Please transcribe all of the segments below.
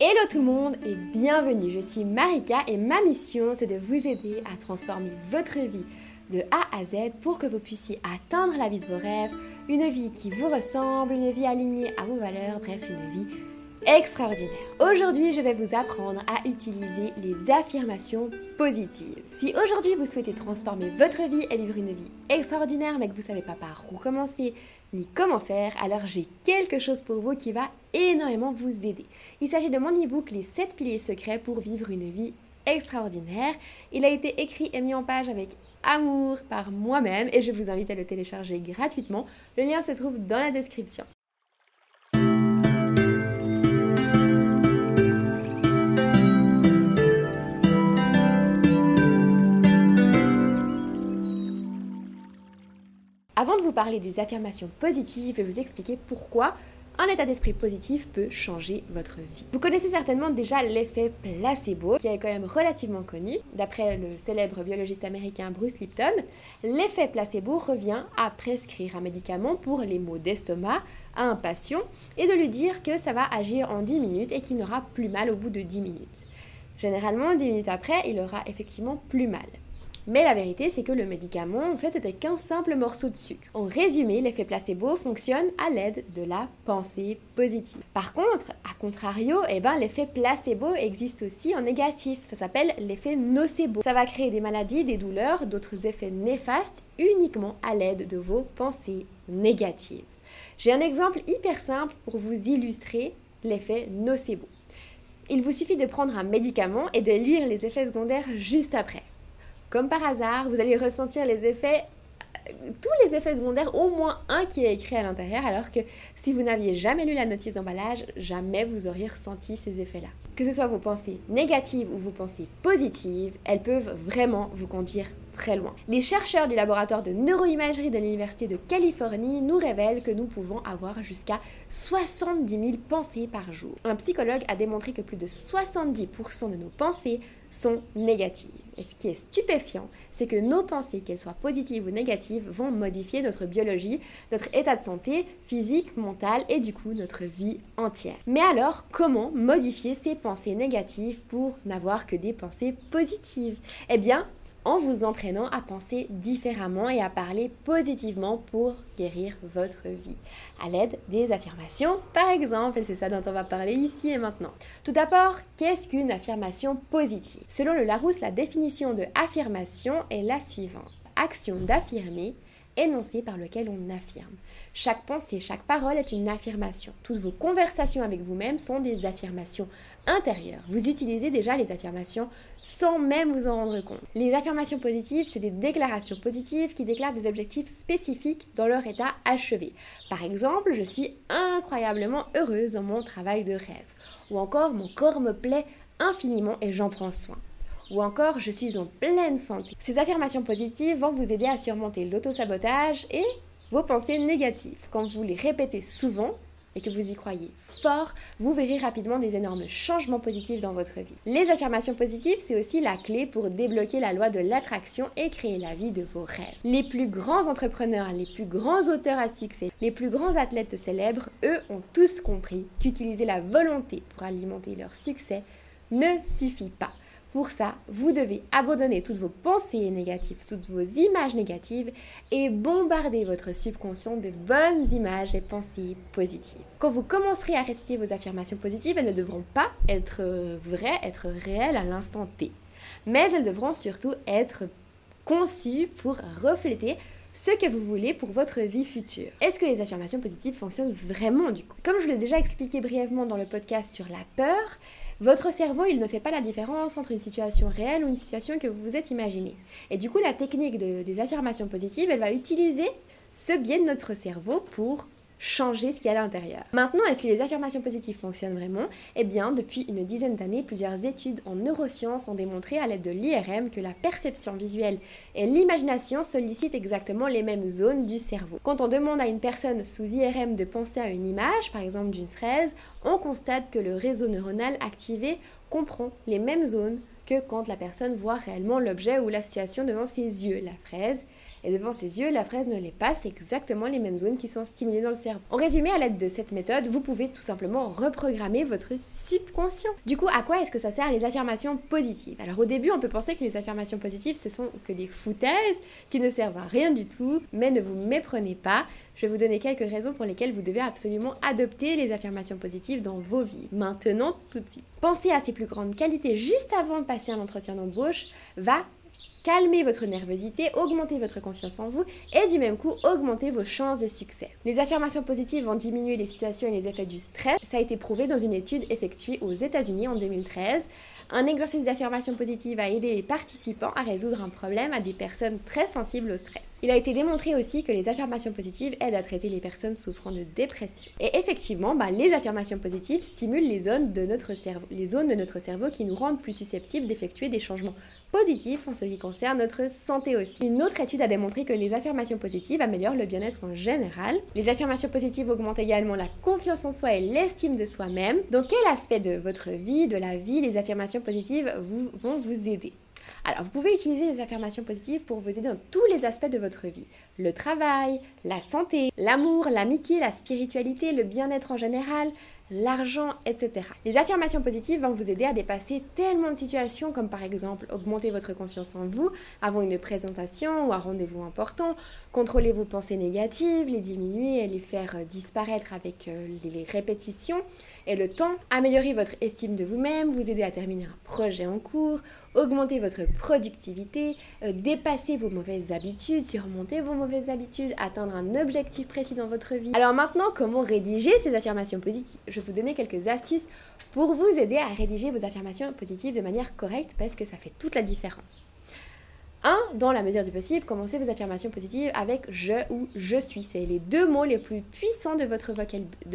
Hello tout le monde et bienvenue, je suis Marika et ma mission c'est de vous aider à transformer votre vie de A à Z pour que vous puissiez atteindre la vie de vos rêves, une vie qui vous ressemble, une vie alignée à vos valeurs, bref une vie extraordinaire. Aujourd'hui, je vais vous apprendre à utiliser les affirmations positives. Si aujourd'hui vous souhaitez transformer votre vie et vivre une vie extraordinaire mais que vous savez pas par où commencer ni comment faire, alors j'ai quelque chose pour vous qui va énormément vous aider. Il s'agit de mon e-book Les 7 piliers secrets pour vivre une vie extraordinaire. Il a été écrit et mis en page avec amour par moi-même et je vous invite à le télécharger gratuitement. Le lien se trouve dans la description. Parler des affirmations positives, vais vous expliquer pourquoi un état d'esprit positif peut changer votre vie. Vous connaissez certainement déjà l'effet placebo, qui est quand même relativement connu. D'après le célèbre biologiste américain Bruce Lipton, l'effet placebo revient à prescrire un médicament pour les maux d'estomac à un patient et de lui dire que ça va agir en 10 minutes et qu'il n'aura plus mal au bout de 10 minutes. Généralement, 10 minutes après, il aura effectivement plus mal. Mais la vérité, c'est que le médicament, en fait, c'était qu'un simple morceau de sucre. En résumé, l'effet placebo fonctionne à l'aide de la pensée positive. Par contre, à contrario, eh ben, l'effet placebo existe aussi en négatif. Ça s'appelle l'effet nocebo. Ça va créer des maladies, des douleurs, d'autres effets néfastes uniquement à l'aide de vos pensées négatives. J'ai un exemple hyper simple pour vous illustrer l'effet nocebo. Il vous suffit de prendre un médicament et de lire les effets secondaires juste après. Comme par hasard, vous allez ressentir les effets euh, tous les effets secondaires, au moins un qui est écrit à l'intérieur, alors que si vous n'aviez jamais lu la notice d'emballage, jamais vous auriez ressenti ces effets-là. Que ce soit vos pensées négatives ou vos pensées positives, elles peuvent vraiment vous conduire très loin. Des chercheurs du laboratoire de neuroimagerie de l'Université de Californie nous révèlent que nous pouvons avoir jusqu'à 70 000 pensées par jour. Un psychologue a démontré que plus de 70% de nos pensées sont négatives. Et ce qui est stupéfiant, c'est que nos pensées, qu'elles soient positives ou négatives, vont modifier notre biologie, notre état de santé physique, mental et du coup notre vie entière. Mais alors, comment modifier ces pensées négatives pour n'avoir que des pensées positives? Eh bien, en vous entraînant à penser différemment et à parler positivement pour guérir votre vie. À l'aide des affirmations, par exemple, c'est ça dont on va parler ici et maintenant. Tout d'abord, qu'est-ce qu'une affirmation positive? Selon le Larousse, la définition de affirmation est la suivante. Action d'affirmer énoncé par lequel on affirme. Chaque pensée, chaque parole est une affirmation. Toutes vos conversations avec vous-même sont des affirmations intérieures. Vous utilisez déjà les affirmations sans même vous en rendre compte. Les affirmations positives, c'est des déclarations positives qui déclarent des objectifs spécifiques dans leur état achevé. Par exemple, je suis incroyablement heureuse dans mon travail de rêve. Ou encore, mon corps me plaît infiniment et j'en prends soin ou encore je suis en pleine santé. Ces affirmations positives vont vous aider à surmonter l'autosabotage et vos pensées négatives. Quand vous les répétez souvent et que vous y croyez fort, vous verrez rapidement des énormes changements positifs dans votre vie. Les affirmations positives, c'est aussi la clé pour débloquer la loi de l'attraction et créer la vie de vos rêves. Les plus grands entrepreneurs, les plus grands auteurs à succès, les plus grands athlètes célèbres, eux ont tous compris qu'utiliser la volonté pour alimenter leur succès ne suffit pas. Pour ça, vous devez abandonner toutes vos pensées négatives, toutes vos images négatives et bombarder votre subconscient de bonnes images et pensées positives. Quand vous commencerez à réciter vos affirmations positives, elles ne devront pas être vraies, être réelles à l'instant T. Mais elles devront surtout être conçues pour refléter ce que vous voulez pour votre vie future. Est-ce que les affirmations positives fonctionnent vraiment du coup? Comme je vous l'ai déjà expliqué brièvement dans le podcast sur la peur, votre cerveau, il ne fait pas la différence entre une situation réelle ou une situation que vous vous êtes imaginée. Et du coup, la technique des affirmations positives, elle va utiliser ce biais de notre cerveau pour changer ce qu'il y a à l'intérieur. Maintenant, est-ce que les affirmations positives fonctionnent vraiment? Eh bien, depuis une dizaine d'années, plusieurs études en neurosciences ont démontré à l'aide de l'IRM que la perception visuelle et l'imagination sollicitent exactement les mêmes zones du cerveau. Quand on demande à une personne sous IRM de penser à une image, par exemple d'une fraise, on constate que le réseau neuronal activé comprend les mêmes zones que quand la personne voit réellement l'objet ou la situation devant ses yeux. La fraise et devant ses yeux, la fraise ne l'est pas, c'est exactement les mêmes zones qui sont stimulées dans le cerveau. En résumé, à l'aide de cette méthode, vous pouvez tout simplement reprogrammer votre subconscient. Du coup, à quoi est-ce que ça sert les affirmations positives? Alors au début, on peut penser que les affirmations positives, ce sont que des foutaises qui ne servent à rien du tout, mais ne vous méprenez pas. Je vais vous donner quelques raisons pour lesquelles vous devez absolument adopter les affirmations positives dans vos vies. Maintenant, tout de suite. Penser à ses plus grandes qualités juste avant de passer un entretien d'embauche va calmer votre nervosité, augmenter votre confiance en vous et du même coup augmenter vos chances de succès. Les affirmations positives vont diminuer les situations et les effets du stress. Ça a été prouvé dans une étude effectuée aux États-Unis en 2013. Un exercice d'affirmation positive a aidé les participants à résoudre un problème à des personnes très sensibles au stress. Il a été démontré aussi que les affirmations positives aident à traiter les personnes souffrant de dépression. Et effectivement, bah, les affirmations positives stimulent les zones de notre cerveau, les zones de notre cerveau qui nous rendent plus susceptibles d'effectuer des changements positif en ce qui concerne notre santé aussi. Une autre étude a démontré que les affirmations positives améliorent le bien-être en général. Les affirmations positives augmentent également la confiance en soi et l'estime de soi-même. Dans quel aspect de votre vie, de la vie, les affirmations positives vont vous aider? Alors, vous pouvez utiliser les affirmations positives pour vous aider dans tous les aspects de votre vie. Le travail, la santé, l'amour, l'amitié, la spiritualité, le bien-être en général, l'argent, etc. Les affirmations positives vont vous aider à dépasser tellement de situations comme par exemple augmenter votre confiance en vous avant une présentation ou un rendez-vous important, contrôler vos pensées négatives, les diminuer et les faire disparaître avec euh, les répétitions et le temps, améliorer votre estime de vous-même, vous aider à terminer un projet en cours, augmenter votre productivité, euh, dépasser vos mauvaises habitudes, surmonter vos mauvaises habitudes, atteindre un objectif précis dans votre vie. Alors maintenant, comment rédiger ces affirmations positives? Je vais vous donner quelques astuces pour vous aider à rédiger vos affirmations positives de manière correcte parce que ça fait toute la différence. 1. Dans la mesure du possible, commencez vos affirmations positives avec je ou je suis. C'est les deux mots les plus puissants de,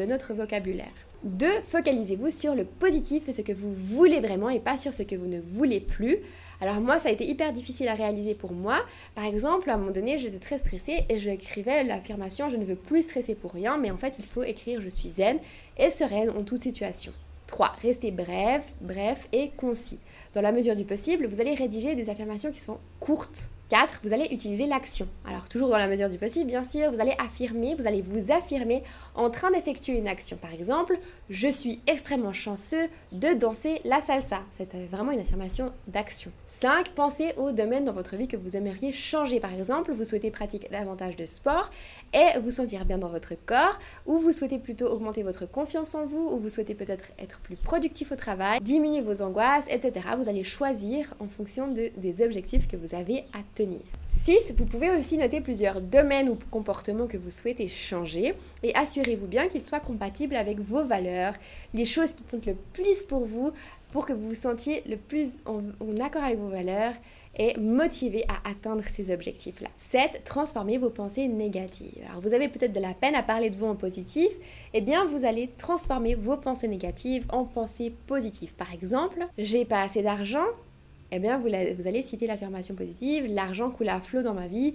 notre vocabulaire. 2. Focalisez-vous sur le positif et ce que vous voulez vraiment et pas sur ce que vous ne voulez plus. Alors moi, ça a été hyper difficile à réaliser pour moi. Par exemple, à un moment donné, j'étais très stressée et je écrivais l'affirmation je ne veux plus stresser pour rien, mais en fait, il faut écrire je suis zen et sereine en toute situation. 3. Restez bref, bref et concis. Dans la mesure du possible, vous allez rédiger des affirmations qui sont courtes. 4. Vous allez utiliser l'action. Alors toujours dans la mesure du possible, bien sûr, vous allez affirmer, vous allez vous affirmer en train d'effectuer une action. Par exemple, je suis extrêmement chanceux de danser la salsa. C'est euh, vraiment une affirmation d'action. 5. Pensez au domaine dans votre vie que vous aimeriez changer. Par exemple, vous souhaitez pratiquer davantage de sport et vous sentir bien dans votre corps, ou vous souhaitez plutôt augmenter votre confiance en vous, ou vous souhaitez peut-être être plus productif au travail, diminuer vos angoisses, etc. Vous allez choisir en fonction de, des objectifs que vous avez à tenir. 6. Vous pouvez aussi noter plusieurs domaines ou comportements que vous souhaitez changer et assurez-vous bien qu'ils soient compatibles avec vos valeurs, les choses qui comptent le plus pour vous, pour que vous vous sentiez le plus en, accord avec vos valeurs et motivé à atteindre ces objectifs-là. 7. Transformez vos pensées négatives. Alors vous avez peut-être de la peine à parler de vous en positif, eh bien vous allez transformer vos pensées négatives en pensées positives. Par exemple, j'ai pas assez d'argent, eh bien vous, allez citer l'affirmation positive, l'argent coule à flot dans ma vie.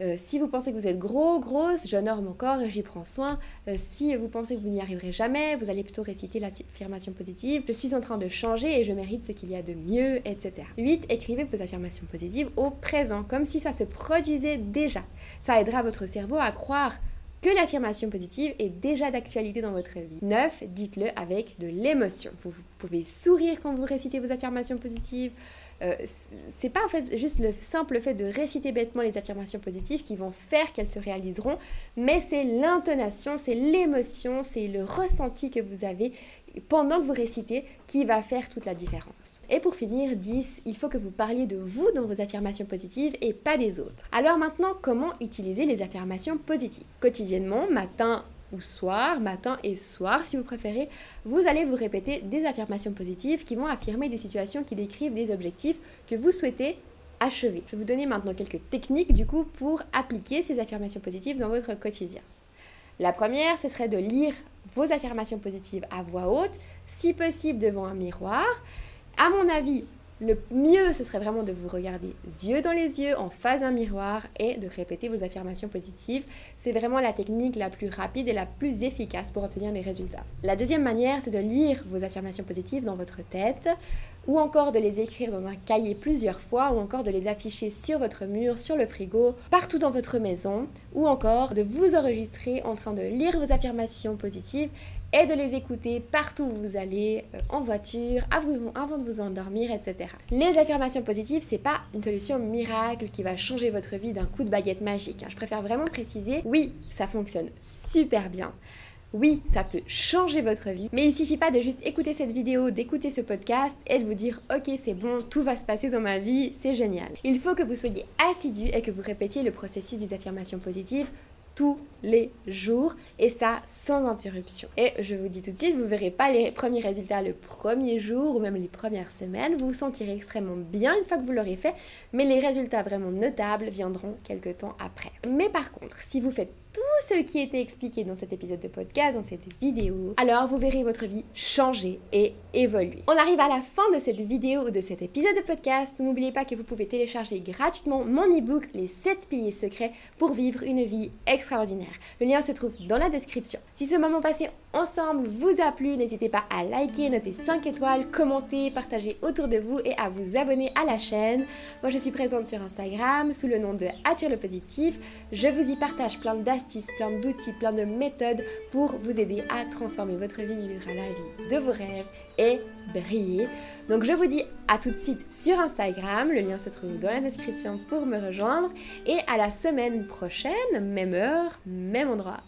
Euh, si vous pensez que vous êtes gros, grosse, j'honore mon corps et j'y prends soin. Euh, si vous pensez que vous n'y arriverez jamais, vous allez plutôt réciter l'affirmation positive. Je suis en train de changer et je mérite ce qu'il y a de mieux, etc. 8. Écrivez vos affirmations positives au présent, comme si ça se produisait déjà. Ça aidera votre cerveau à croire que l'affirmation positive est déjà d'actualité dans votre vie. 9. Dites-le avec de l'émotion. Vous pouvez sourire quand vous récitez vos affirmations positives. Euh, c'est pas en fait juste le simple fait de réciter bêtement les affirmations positives qui vont faire qu'elles se réaliseront, mais c'est l'intonation, c'est l'émotion, c'est le ressenti que vous avez pendant que vous récitez qui va faire toute la différence. Et pour finir, 10, il faut que vous parliez de vous dans vos affirmations positives et pas des autres. Alors maintenant, comment utiliser les affirmations positives? Quotidiennement, matin, ou soir, matin et soir si vous préférez, vous allez vous répéter des affirmations positives qui vont affirmer des situations qui décrivent des objectifs que vous souhaitez achever. Je vais vous donner maintenant quelques techniques du coup pour appliquer ces affirmations positives dans votre quotidien. La première, ce serait de lire vos affirmations positives à voix haute, si possible devant un miroir. À mon avis, Le mieux, ce serait vraiment de vous regarder yeux dans les yeux, en face d'un miroir et de répéter vos affirmations positives. C'est vraiment la technique la plus rapide et la plus efficace pour obtenir des résultats. La deuxième manière, c'est de lire vos affirmations positives dans votre tête ou encore de les écrire dans un cahier plusieurs fois, ou encore de les afficher sur votre mur, sur le frigo, partout dans votre maison, ou encore de vous enregistrer en train de lire vos affirmations positives et de les écouter partout où vous allez, euh, en voiture, avant de vous endormir, etc. Les affirmations positives, c'est pas une solution miracle qui va changer votre vie d'un coup de baguette magique. Hein. Je préfère vraiment préciser, oui, ça fonctionne super bien. Oui, ça peut changer votre vie, mais il suffit pas de juste écouter cette vidéo, d'écouter ce podcast et de vous dire ok c'est bon, tout va se passer dans ma vie, c'est génial. Il faut que vous soyez assidu et que vous répétiez le processus des affirmations positives tous les jours et ça sans interruption. Et je vous dis tout de suite, vous verrez pas les premiers résultats le premier jour ou même les premières semaines, vous vous sentirez extrêmement bien une fois que vous l'aurez fait, mais les résultats vraiment notables viendront quelques temps après. Mais par contre, si vous faites tout ce qui était expliqué dans cet épisode de podcast, dans cette vidéo, alors vous verrez votre vie changer et évoluer. On arrive à la fin de cette vidéo ou de cet épisode de podcast. N'oubliez pas que vous pouvez télécharger gratuitement mon e-book Les 7 piliers secrets pour vivre une vie extraordinaire. Le lien se trouve dans la description. Si ce moment passé ensemble vous a plu, n'hésitez pas à liker, noter 5 étoiles, commenter, partager autour de vous et à vous abonner à la chaîne. Moi je suis présente sur Instagram sous le nom de Attire le positif. Je vous y partage plein d'astuces, plein d'outils, plein de méthodes pour vous aider à transformer votre vie, vivre la vie de vos rêves et briller. Donc je vous dis à tout de suite sur Instagram, le lien se trouve dans la description pour me rejoindre et à la semaine prochaine, même heure, même endroit.